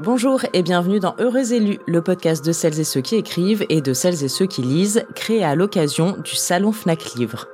Bonjour et bienvenue dans Heureux élus, le podcast de celles et ceux qui écrivent et de celles et ceux qui lisent, créé à l'occasion du Salon Fnac Livre.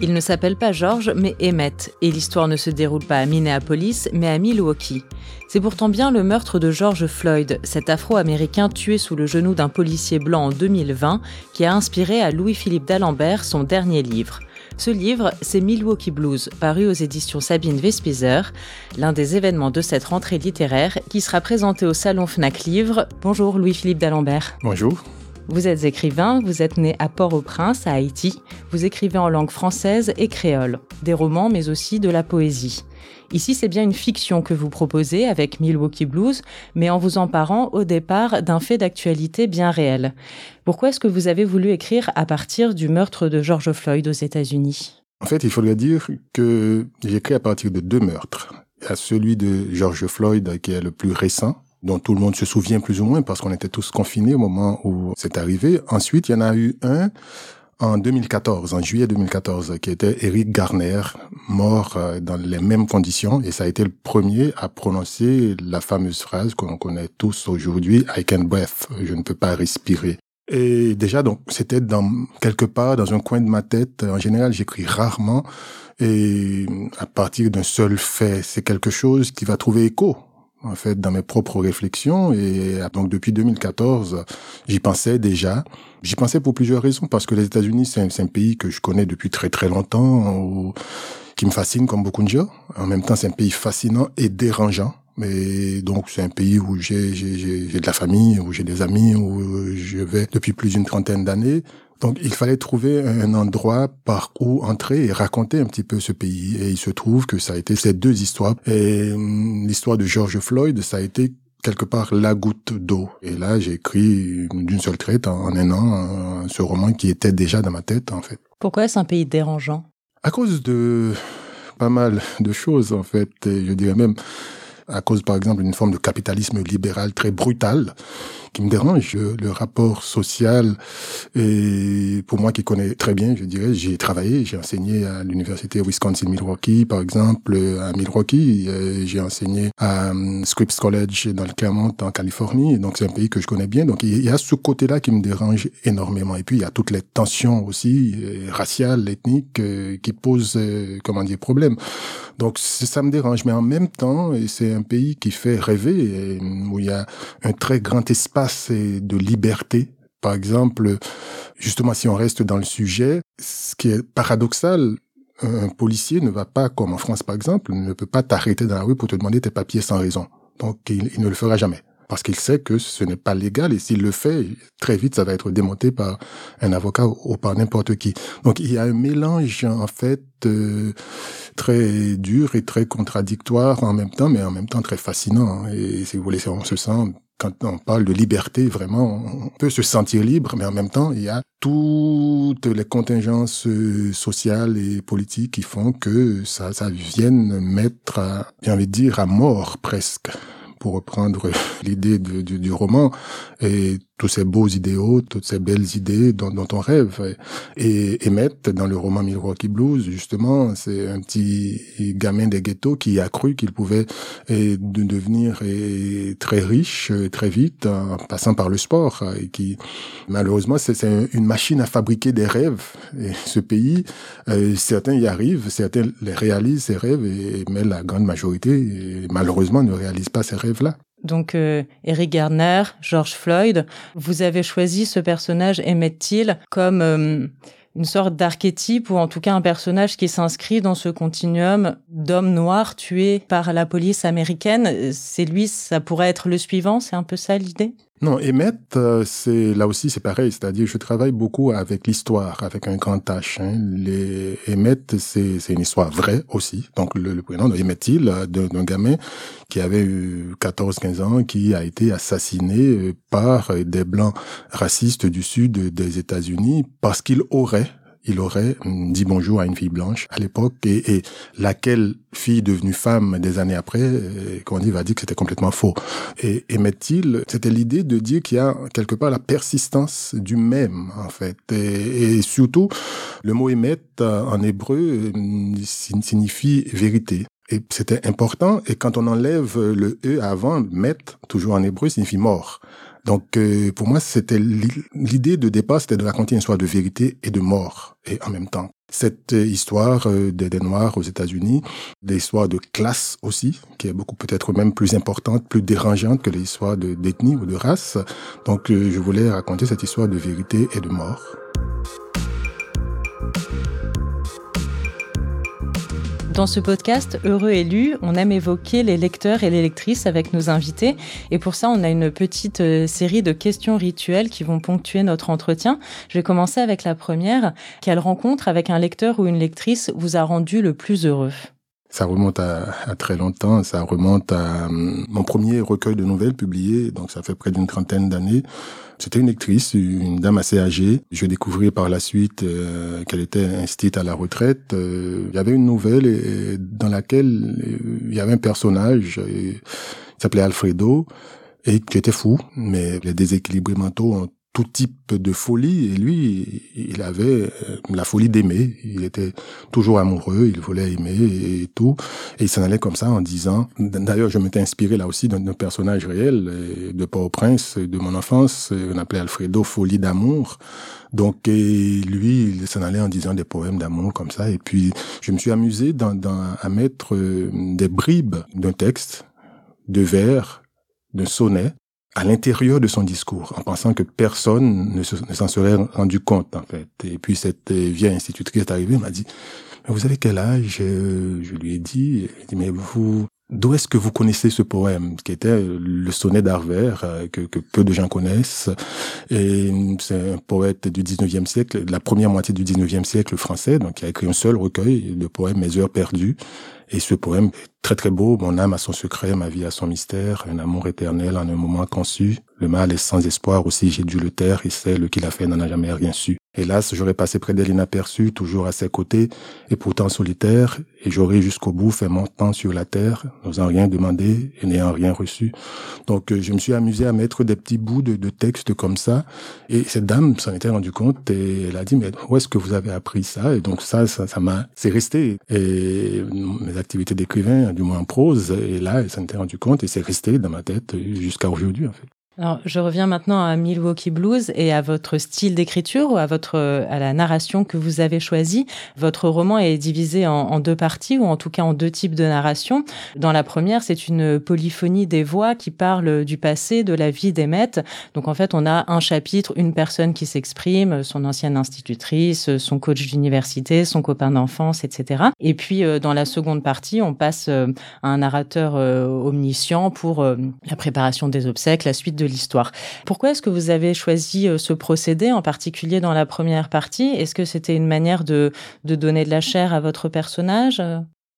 Il ne s'appelle pas George, mais Emmett, et l'histoire ne se déroule pas à Minneapolis, mais à Milwaukee. C'est pourtant bien le meurtre de George Floyd, cet Afro-Américain tué sous le genou d'un policier blanc en 2020, qui a inspiré à Louis-Philippe d'Alembert son dernier livre. Ce livre, c'est Milwaukee Blues, paru aux éditions Sabine Vespizer, l'un des événements de cette rentrée littéraire qui sera présenté au Salon Fnac Livre. Bonjour Louis-Philippe d'Alembert. Bonjour. Vous êtes écrivain, vous êtes né à Port-au-Prince, à Haïti. Vous écrivez en langue française et créole, des romans mais aussi de la poésie. Ici, c'est bien une fiction que vous proposez avec Milwaukee Blues, mais en vous emparant au départ d'un fait d'actualité bien réel. Pourquoi est-ce que vous avez voulu écrire à partir du meurtre de George Floyd aux États-Unis? En fait, il faudrait dire que j'écris à partir de deux meurtres. Il celui de George Floyd qui est le plus récent, dont tout le monde se souvient plus ou moins parce qu'on était tous confinés au moment où c'est arrivé. Ensuite, il y en a eu un en 2014, en juillet 2014, qui était Eric Garner, mort euh, dans les mêmes conditions, et ça a été le premier à prononcer la fameuse phrase qu'on connaît tous aujourd'hui, I can breathe, je ne peux pas respirer. Et déjà, donc, c'était dans quelque part dans un coin de ma tête. En général, j'écris rarement, et à partir d'un seul fait, c'est quelque chose qui va trouver écho en fait dans mes propres réflexions. Et donc depuis 2014 j'y pensais déjà. J'y pensais pour plusieurs raisons. Parce que les États-Unis c'est un, pays que je connais depuis très très longtemps qui me fascine comme beaucoup de gens en même temps c'est un pays fascinant et dérangeant. Mais donc c'est un pays où j'ai de la famille où j'ai des amis où je vais depuis plus d'une trentaine d'années donc il fallait trouver un endroit par où entrer et raconter un petit peu ce pays. Et il se trouve que ça a été ces deux histoires. Et hum, l'histoire de George Floyd, ça a été quelque part la goutte d'eau. Et là, j'ai écrit d'une seule traite en un an ce roman qui était déjà dans ma tête en fait. Pourquoi est-ce un pays dérangeant? À cause de pas mal de choses en fait. Et je dirais même à cause par exemple d'une forme de capitalisme libéral très brutal qui me dérange, le rapport social. Et pour moi qui connais très bien, je dirais, j'ai travaillé, j'ai enseigné à l'université Wisconsin-Milwaukee, par exemple, à Milwaukee. J'ai enseigné à um, Scripps College dans le Clermont, en Californie. Donc c'est un pays que je connais bien. Donc il y a ce côté-là qui me dérange énormément. Et puis il y a toutes les tensions aussi euh, raciales, ethniques, euh, qui posent, euh, comment dire, problème. Donc ça me dérange. Mais en même temps, c'est un pays qui fait rêver, où il y a un très grand espace de liberté. Par exemple, justement, si on reste dans le sujet, ce qui est paradoxal, un policier ne va pas, comme en France par exemple, ne peut pas t'arrêter dans la rue pour te demander tes papiers sans raison. Donc, il, ne le fera jamais. Parce qu'il sait que ce n'est pas légal et s'il le fait, très vite, ça va être démonté par un avocat ou par n'importe qui. Donc, il y a un mélange, en fait, euh, très dur et très contradictoire en même temps, mais en même temps très fascinant. Et si vous voulez, on se sent quand on parle de liberté, vraiment, on peut se sentir libre, mais en même temps, il y a toutes les contingences euh, sociales et politiques qui font que ça, ça vienne mettre, j'ai envie de dire, à mort presque pour reprendre l'idée du, du, roman, et tous ces beaux idéaux, toutes ces belles idées dont, dont on rêve. Et Emmett, dans le roman Milwaukee Blues, justement, c'est un petit gamin des ghettos qui a cru qu'il pouvait devenir très riche très vite en passant par le sport. Et qui, malheureusement, c'est une machine à fabriquer des rêves. Et ce pays, euh, certains y arrivent, certains les réalisent, ces rêves, et, mais la grande majorité, malheureusement, ne réalise pas ces rêves-là donc euh, Eric Garner, George Floyd. Vous avez choisi ce personnage Emmett Till comme euh, une sorte d'archétype ou en tout cas un personnage qui s'inscrit dans ce continuum d'hommes noirs tués par la police américaine. C'est lui, ça pourrait être le suivant, c'est un peu ça l'idée? Non, Emmett, euh, c'est là aussi c'est pareil, c'est-à-dire je travaille beaucoup avec l'histoire, avec un grand H. Hein. Les c'est c'est une histoire vraie aussi. Donc le, le prénom de Emmett Till, euh, d'un gamin qui avait eu 14-15 ans, qui a été assassiné euh, par des blancs racistes du sud des États-Unis parce qu'il aurait il aurait hum, dit bonjour à une fille blanche à l'époque et, laquelle fille devenue femme des années après, euh, on dit, va dire que c'était complètement faux. Et émet-il, c'était l'idée de dire qu'il y a quelque part la persistance du même, en fait. Et, surtout, le mot émet en hébreu hum, signifie vérité. Et c'était important. Et quand on enlève le e avant, met, toujours en hébreu, signifie mort. Donc euh, pour moi, c'était l'idée de départ, c'était de raconter une histoire de vérité et de mort, et en même temps. Cette euh, histoire euh, des, Noirs aux États-Unis, des histoires de classe aussi, qui est beaucoup peut-être même plus importante, plus dérangeante que l'histoire d'ethnie ou de race. Donc je voulais raconter cette histoire de vérité et de mort. Dans ce podcast Heureux élu, on aime évoquer les lecteurs et les lectrices avec nos invités. Et pour ça, on a une petite euh, série de questions rituelles qui vont ponctuer notre entretien. Je vais commencer avec la première. Quelle rencontre avec un lecteur ou une lectrice vous a rendu le plus heureux? Ça remonte à, très longtemps, ça remonte à hum, mon premier recueil de nouvelles publié, donc ça fait près d'une trentaine d'années. C'était une lectrice, une dame assez âgée. Je découvris par la suite euh, qu'elle était instite à la retraite. Euh, il y avait une nouvelle dans laquelle euh, il y avait un personnage qui s'appelait Alfredo et qui était fou, mais les déséquilibres mentaux ont tout type de folie et lui il avait euh, la folie d'aimer. Il était toujours amoureux il voulait aimer et tout. Et il s'en allait comme ça en disant d'ailleurs je m'étais inspiré là aussi d'un personnage réel euh, de Port-au-Prince de mon enfance euh, on appelait Alfredo folie d'amour. Donc et lui il s'en allait en disant des poèmes d'amour comme ça. Et puis je me suis amusé dans, dans, à mettre des bribes d'un texte de vers d'un sonnet à l'intérieur de son discours, en pensant que personne ne, s'en serait rendu compte, en fait. Et puis cette euh, vieille institutrice est arrivée, m'a dit, mais vous avez quel âge? Je lui ai dit, mais vous, d'où est-ce que vous connaissez ce poème, qui était le sonnet d'Arver, euh, que, peu de gens connaissent. Et c'est un poète du 19e siècle, de la première moitié du 19e siècle français, donc il a écrit un seul recueil de poèmes, Mes heures perdues. Et ce poème est très très beau. Mon âme a son secret, ma vie a son mystère, un amour éternel en un moment conçu. Le mal est sans espoir aussi, j'ai dû le taire, et celle qui l'a fait n'en a jamais rien su. Hélas, j'aurais passé près d'elle inaperçu, toujours à ses côtés, et pourtant solitaire, et j'aurais jusqu'au bout fait mon temps sur la terre, n'osant rien demander et n'ayant rien reçu. Donc je me suis amusé à mettre des petits bouts de, de texte comme ça, et cette dame s'en était rendue compte, et elle a dit, mais où est-ce que vous avez appris ça? Et donc ça, ça m'a, c'est resté. Et activités d'écrivain, du moins en prose, et là, elle s'en était rendue compte, et c'est resté dans ma tête jusqu'à aujourd'hui, en fait. Alors, je reviens maintenant à Milwaukee Blues et à votre style d'écriture ou à votre à la narration que vous avez choisie. Votre roman est divisé en, deux parties ou en tout cas en deux types de narration. Dans la première, c'est une polyphonie des voix qui parle du passé, de la vie d'Emmett. Donc en fait, on a un chapitre, une personne qui s'exprime, son ancienne institutrice, son coach d'université, son copain d'enfance, etc. Et puis euh, dans la seconde partie, on passe euh, à un narrateur euh, omniscient pour la préparation des obsèques, la suite de l'histoire. Pourquoi est-ce que vous avez choisi euh, ce procédé, en particulier dans la première partie? Est-ce que c'était une manière de, de donner de la chair à votre personnage?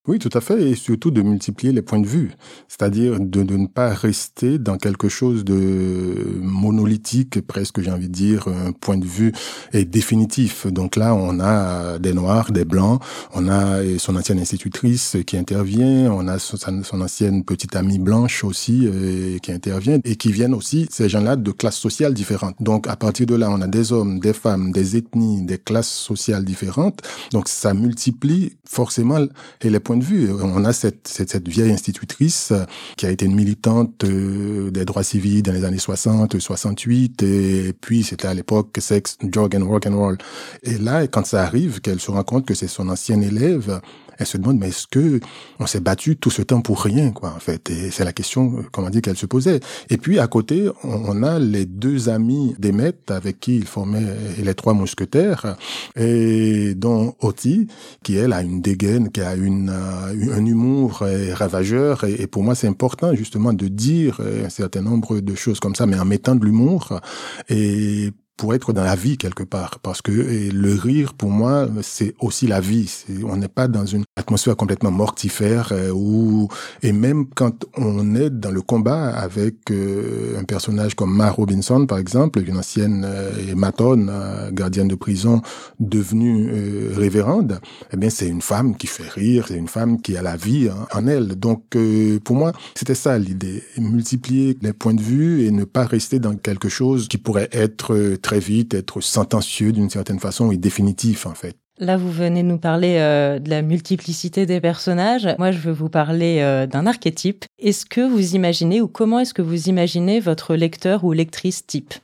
Oui, tout à fait, et surtout de multiplier les points de vue, c'est-à-dire de, ne pas rester dans quelque chose de monolithique, presque j'ai envie de dire, un point de vue est définitif. Donc là, on a des noirs, des blancs, on a son ancienne institutrice qui intervient, on a son, son ancienne petite amie blanche aussi euh, qui intervient, et qui viennent aussi, ces gens-là, de classes sociales différentes. Donc à partir de là, on a des hommes, des femmes, des ethnies, des classes sociales différentes. Donc ça multiplie forcément et les points On a cette, cette, cette vieille institutrice qui a été une militante euh, des droits civils dans les années 60, 68, et puis c'était à l'époque sex, drug and rock and roll. Et là, quand ça arrive, qu'elle se rend compte que c'est son ancien élève, elle se demande mais est-ce que on s'est battu tout ce temps pour rien quoi en fait? Et c'est la question euh, comment dire qu'elle se posait. Et puis à côté on a les deux amis d'Emmet avec qui il formait les trois mousquetaires et dont Oti qui elle a une dégaine qui a une euh, un humour ravageur. Et, pour moi c'est important justement de dire euh, un certain nombre de choses comme ça mais en mettant de l'humour. Et pour être dans la vie quelque part. Parce que le rire, pour moi, c'est aussi la vie. On n'est pas dans une atmosphère complètement mortifère euh, ou et même quand on est dans le combat avec euh, un personnage comme Ma Robinson, par exemple, une ancienne euh, matone, euh, gardienne de prison, devenue révérende, eh bien, c'est une femme qui fait rire, c'est une femme qui a la vie en elle. Donc, pour moi, c'était ça l'idée. Multiplier les points de vue et ne pas rester dans quelque chose qui pourrait être vite, être sentencieux d'une certaine façon et définitif en fait. Là, vous venez nous parler euh, de la multiplicité des personnages. Moi, je veux vous parler euh, d'un archétype. Est-ce que vous imaginez ou comment est-ce que vous imaginez votre lecteur ou lectrice type?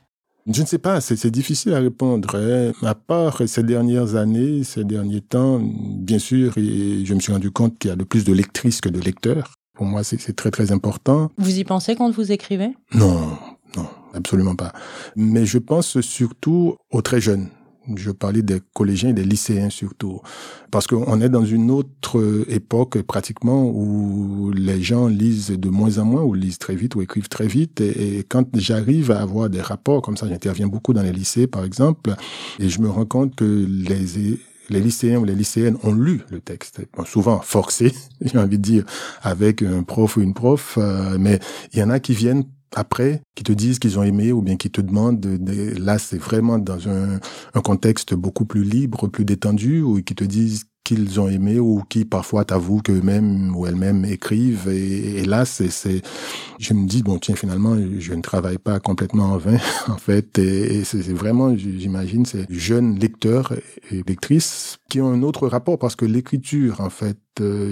Je ne sais pas, c'est difficile à répondre. Hein. À part ces dernières années, ces derniers temps, bien sûr, et je me suis rendu compte qu'il y a de plus de lectrices que de lecteurs. Pour moi, c'est très très important. Vous y pensez quand vous écrivez? Non, absolument pas. Mais je pense surtout aux très jeunes. Je parlais des collégiens et des lycéens surtout. Parce qu'on est dans une autre époque pratiquement où les gens lisent de moins en moins, ou lisent très vite, ou écrivent très vite. Et, quand j'arrive à avoir des rapports comme ça, j'interviens beaucoup dans les lycées par exemple, et je me rends compte que les les lycéens ou les lycéennes ont lu le texte, souvent forcé, j'ai envie de dire, avec un prof ou une prof, euh, mais il y en a qui viennent après, qui te disent qu'ils ont aimé ou bien qui te demandent, de, là c'est vraiment dans un, contexte beaucoup plus libre, plus détendu, ou qui te disent qu'ils ont aimé ou qui parfois t'avouent qu'eux-mêmes ou elles-mêmes écrivent. Et, là, c'est, c'est, je me dis, bon, tiens, finalement, je ne travaille pas complètement en vain, en fait. Et, et c'est vraiment, j'imagine, ces jeunes lecteurs et lectrices qui ont un autre rapport parce que l'écriture, en fait,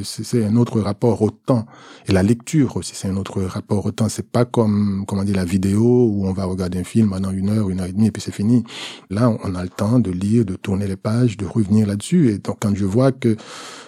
c'est un autre rapport au temps. Et la lecture aussi, c'est un autre rapport au temps. C'est pas comme, comment dire, la vidéo où on va regarder un film pendant une heure, une heure et demie et puis c'est fini. Là, on a le temps de lire, de tourner les pages, de revenir là-dessus. Et donc, quand je vois que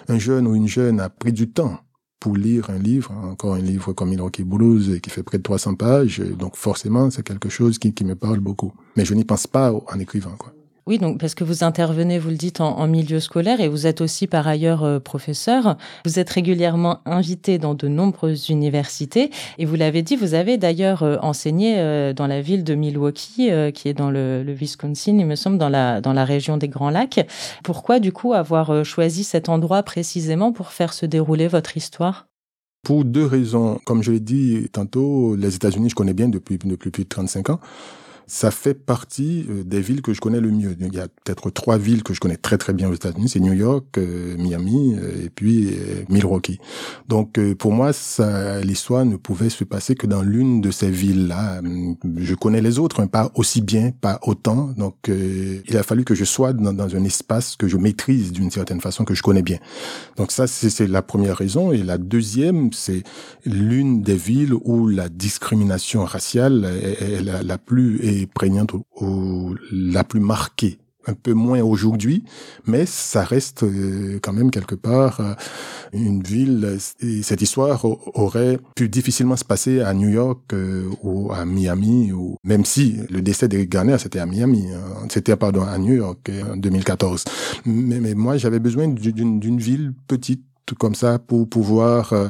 un jeune ou une jeune a pris du temps pour lire un livre, encore un livre comme Milwaukee Blues qui fait près de 300 pages, donc forcément, c'est quelque chose qui, qui me parle beaucoup. Mais je n'y pense pas en écrivant, quoi. Oui, donc parce que vous intervenez, vous le dites, en, milieu scolaire et vous êtes aussi par ailleurs euh, professeur. Vous êtes régulièrement invité dans de nombreuses universités et vous l'avez dit, vous avez d'ailleurs euh, enseigné euh, dans la ville de Milwaukee, qui est dans le, le, Wisconsin, il me semble, dans la dans la région des Grands Lacs. Pourquoi du coup avoir choisi cet endroit précisément pour faire se dérouler votre histoire? Pour deux raisons. Comme je l'ai dit tantôt, les États-Unis, je connais bien depuis depuis plus de 35 ans ça fait partie euh, des villes que je connais le mieux. Il y a peut-être trois villes que je connais très très bien aux États-Unis, c'est New York, euh, Miami euh, et puis Milwaukee. Donc pour moi, l'histoire ne pouvait se passer que dans l'une de ces villes-là. Je connais les autres, mais pas aussi bien, pas autant. Donc il a fallu que je sois dans, dans un espace que je maîtrise d'une certaine façon, que je connais bien. Donc ça, c'est la première raison. Et la deuxième, c'est l'une des villes où la discrimination raciale est, la, la plus prégnante ou, la plus marquée un peu moins aujourd'hui, mais ça reste euh, quand même quelque part euh, une ville. Et cette histoire aurait pu difficilement se passer à New York euh, ou à Miami, ou même si le décès d'Eric Garner c'était à Miami, hein. c'était pardon à New York en 2014. Mais, mais moi j'avais besoin d'une ville petite comme ça pour pouvoir euh,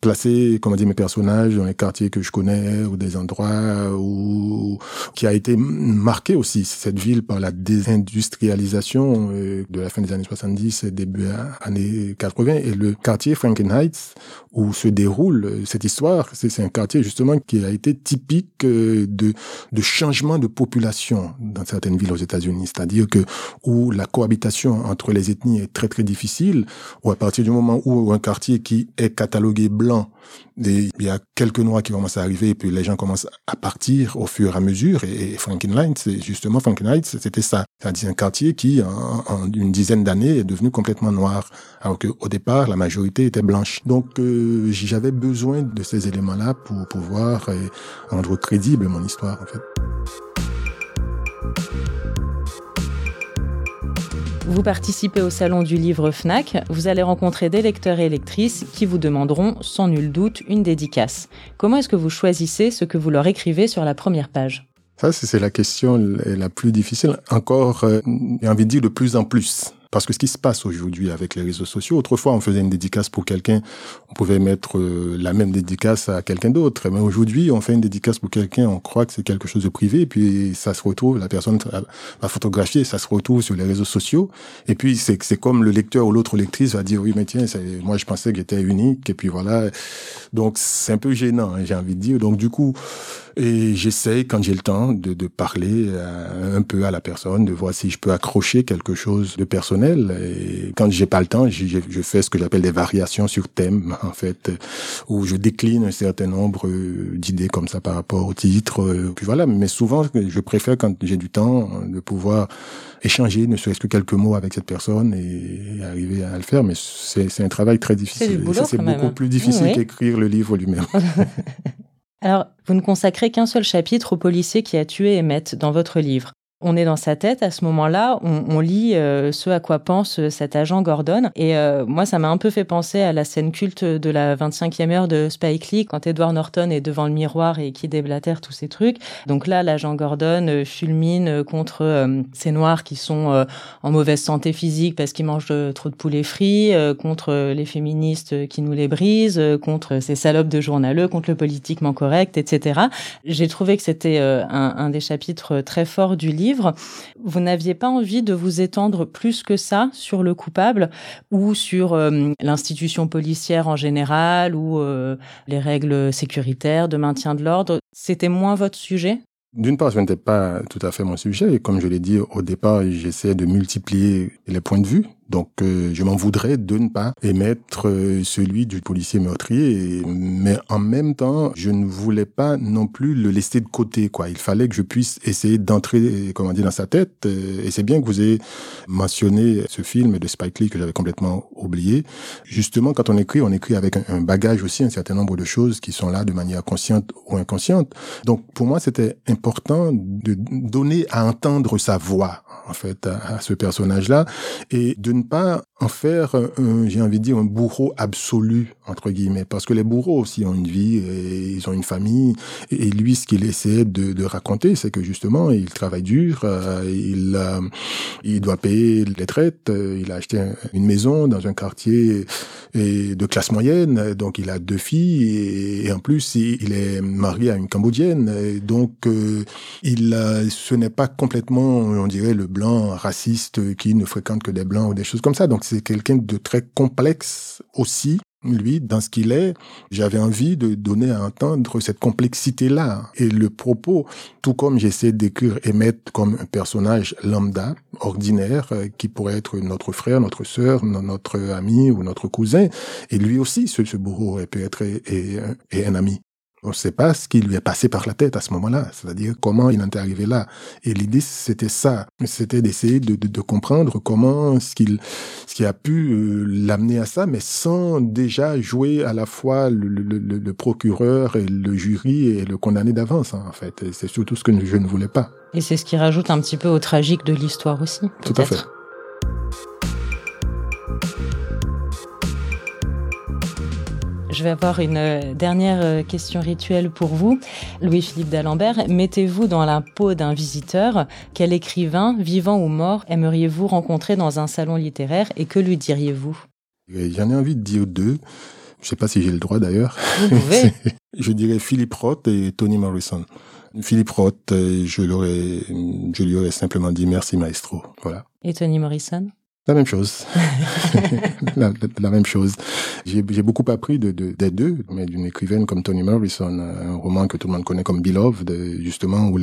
placer, comment dire, mes personnages dans les quartiers que je connais ou des endroits où qui a été marqué aussi cette ville par la désindustrialisation euh, de la fin des années 70 et début années 80 et le quartier Frankenheights où se déroule euh, cette histoire, c'est un quartier justement qui a été typique de de changement de population dans certaines villes aux États-Unis, c'est-à-dire que où la cohabitation entre les ethnies est très très difficile, ou à partir du moment ou un quartier qui est catalogué blanc, il y a quelques noirs qui commencent à arriver et puis les gens commencent à partir au fur et à mesure. Et, Frankenline, c'est justement Frankenline, c'était ça. C'est-à-dire un quartier qui, en, une dizaine d'années, est devenu complètement noir, alors qu'au départ, la majorité était blanche. Donc, euh, j'avais besoin de ces éléments-là pour pouvoir euh, rendre crédible mon histoire, en fait. Vous participez au salon du livre FNAC, vous allez rencontrer des lecteurs et lectrices qui vous demanderont sans nul doute une dédicace. Comment est-ce que vous choisissez ce que vous leur écrivez sur la première page? Ça, c'est la question la plus difficile. Encore, euh, j'ai envie de dire de plus en plus Parce que ce qui se passe aujourd'hui avec les réseaux sociaux, autrefois on faisait une dédicace pour quelqu'un, on pouvait mettre euh, la même dédicace à quelqu'un d'autre. Mais aujourd'hui, on fait une dédicace pour quelqu'un, on croit que c'est quelque chose de privé, et puis ça se retrouve, la personne va photographier, ça se retrouve sur les réseaux sociaux. Et puis c'est comme le lecteur ou l'autre lectrice va dire oui mais tiens, moi je pensais que j'étais unique, et puis voilà. Donc c'est un peu gênant, hein, j'ai envie de dire. Donc du coup, et j'essaye, quand j'ai le temps, de, de parler euh, un peu à la personne, de voir si je peux accrocher quelque chose de personnel. Et quand j'ai pas le temps, je, je fais ce que j'appelle des variations sur thème, en fait, où je décline un certain nombre d'idées comme ça par rapport au titre. Puis voilà, mais souvent, je préfère, quand j'ai du temps, de pouvoir échanger, ne serait-ce que quelques mots avec cette personne et arriver à le faire. Mais c'est un travail très difficile. C'est beaucoup hein. plus difficile qu'écrire le livre lui-même. Alors, vous ne consacrez qu'un seul chapitre au policier qui a tué Emmett dans votre livre on est dans sa tête à ce moment-là, on, lit euh, ce à quoi pense euh, cet agent Gordon. Et euh, moi, ça m'a un peu fait penser à la scène culte de la 25e heure de Spike Lee, quand Edward Norton est devant le miroir et qui déblatère tous ces trucs. Donc là, l'agent Gordon fulmine contre ces noirs qui sont en mauvaise santé physique parce qu'ils mangent trop de poulet frit, contre les féministes qui nous les brisent, contre ces salopes de journaleux, contre le politiquement correct, etc. J'ai trouvé que c'était un, un des chapitres très forts du livre vous n'aviez pas envie de vous étendre plus que ça sur le coupable ou sur euh, l'institution policière en général ou euh, les règles sécuritaires de maintien de l'ordre? C'était moins votre sujet? D'une part, ce n'était pas tout à fait mon sujet. Et comme je l'ai dit au départ, j'essaie de multiplier les points de vue donc euh, je m'en voudrais de ne pas émettre euh, celui du policier meurtrier, mais en même temps, je ne voulais pas non plus le laisser de côté. Quoi, il fallait que je puisse essayer d'entrer, comment dire, dans sa tête. Euh, et c'est bien que vous ayez mentionné ce film de Spike Lee que j'avais complètement oublié. Justement, quand on écrit, on écrit avec un bagage aussi, un certain nombre de choses qui sont là de manière consciente ou inconsciente. Donc pour moi, c'était important de donner à entendre sa voix en fait à, ce personnage-là. Et de ne pas en faire, j'ai envie de dire, un bourreau absolu entre guillemets, parce que les bourreaux aussi ont une vie, et ils ont une famille, et lui, ce qu'il essaie de, raconter, c'est que justement, il travaille dur, euh, il euh, il doit payer les traites, euh, il a acheté une maison dans un quartier de classe moyenne, donc il a deux filles, et, en plus, il, est marié à une Cambodgienne, donc il, ce n'est pas complètement, on dirait, le blanc raciste qui ne fréquente que des blancs ou des choses comme ça, donc c'est quelqu'un de très complexe aussi lui, dans ce qu'il est, j'avais envie de donner à entendre cette complexité-là. Et le propos, tout comme j'essaie d'écrire Emmett comme un personnage lambda, ordinaire, euh, qui pourrait être notre frère, notre sœur, notre ami ou notre cousin, et lui aussi, ce, ce bourreau peut être et, et un ami. On ne sait pas ce qui lui est passé par la tête à ce moment-là, c'est-à-dire comment il en est arrivé là. Et l'idée, c'était ça, c'était d'essayer de, de, de, comprendre comment ce, qu'il, ce qui a pu euh, l'amener à ça, mais sans déjà jouer à la fois le, le, le, procureur et le jury et le condamné d'avance, hein, en fait. c'est surtout ce que je ne voulais pas. Et c'est ce qui rajoute un petit peu au tragique de l'histoire aussi. Tout à fait. Je vais avoir une euh, dernière euh, question rituelle pour vous. Louis-Philippe d'Alembert, mettez-vous dans la peau d'un visiteur. Quel écrivain, vivant ou mort, aimeriez-vous rencontrer dans un salon littéraire et que lui diriez-vous? J'en ai envie de dire deux. Je ne sais pas si j'ai le droit d'ailleurs. Vous pouvez. je dirais Philippe Roth et Toni Morrison. Philippe Roth, euh, je, je lui aurais simplement dit merci maestro. Voilà. Et Toni Morrison? La même chose. la, même chose. J'ai beaucoup appris de, de, des deux, mais d'une écrivaine comme Toni Morrison, un roman que tout le monde connaît comme Beloved, justement, où,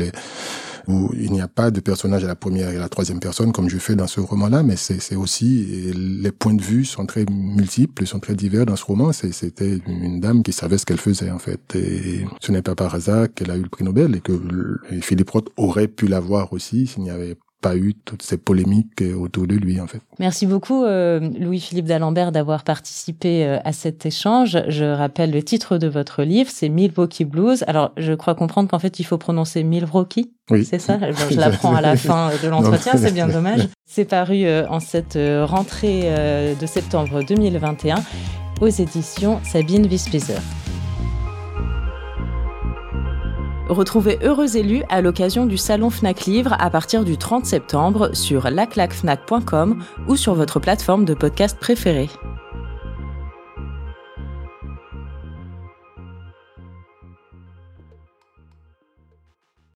il n'y a pas de personnage à la première et à la troisième personne, comme je fais dans ce roman-là, mais c'est aussi, les points de vue sont très multiples, sont très divers dans ce roman. C'était une dame qui savait ce qu'elle faisait, en fait. Et ce n'est pas par hasard qu'elle a eu le prix Nobel et que Philippe Roth aurait pu l'avoir aussi s'il n'y avait pas eu toutes ces polémiques autour de lui en fait. Merci beaucoup euh, Louis-Philippe d'Alembert d'avoir participé euh, à cet échange. Je rappelle le titre de votre livre, c'est Milwaukee Blues. Alors je crois comprendre qu'en fait il faut prononcer Milwaukee. Oui. C'est ça? Je l'apprends à la fin de l'entretien, c'est bien dommage. C'est paru euh, en cette rentrée de septembre 2021 aux éditions Sabine Wispieser. Retrouvez Heureux élus à l'occasion du salon Fnac Livre à partir du 30 septembre sur laclacfnac.com ou sur votre plateforme de podcast préférée.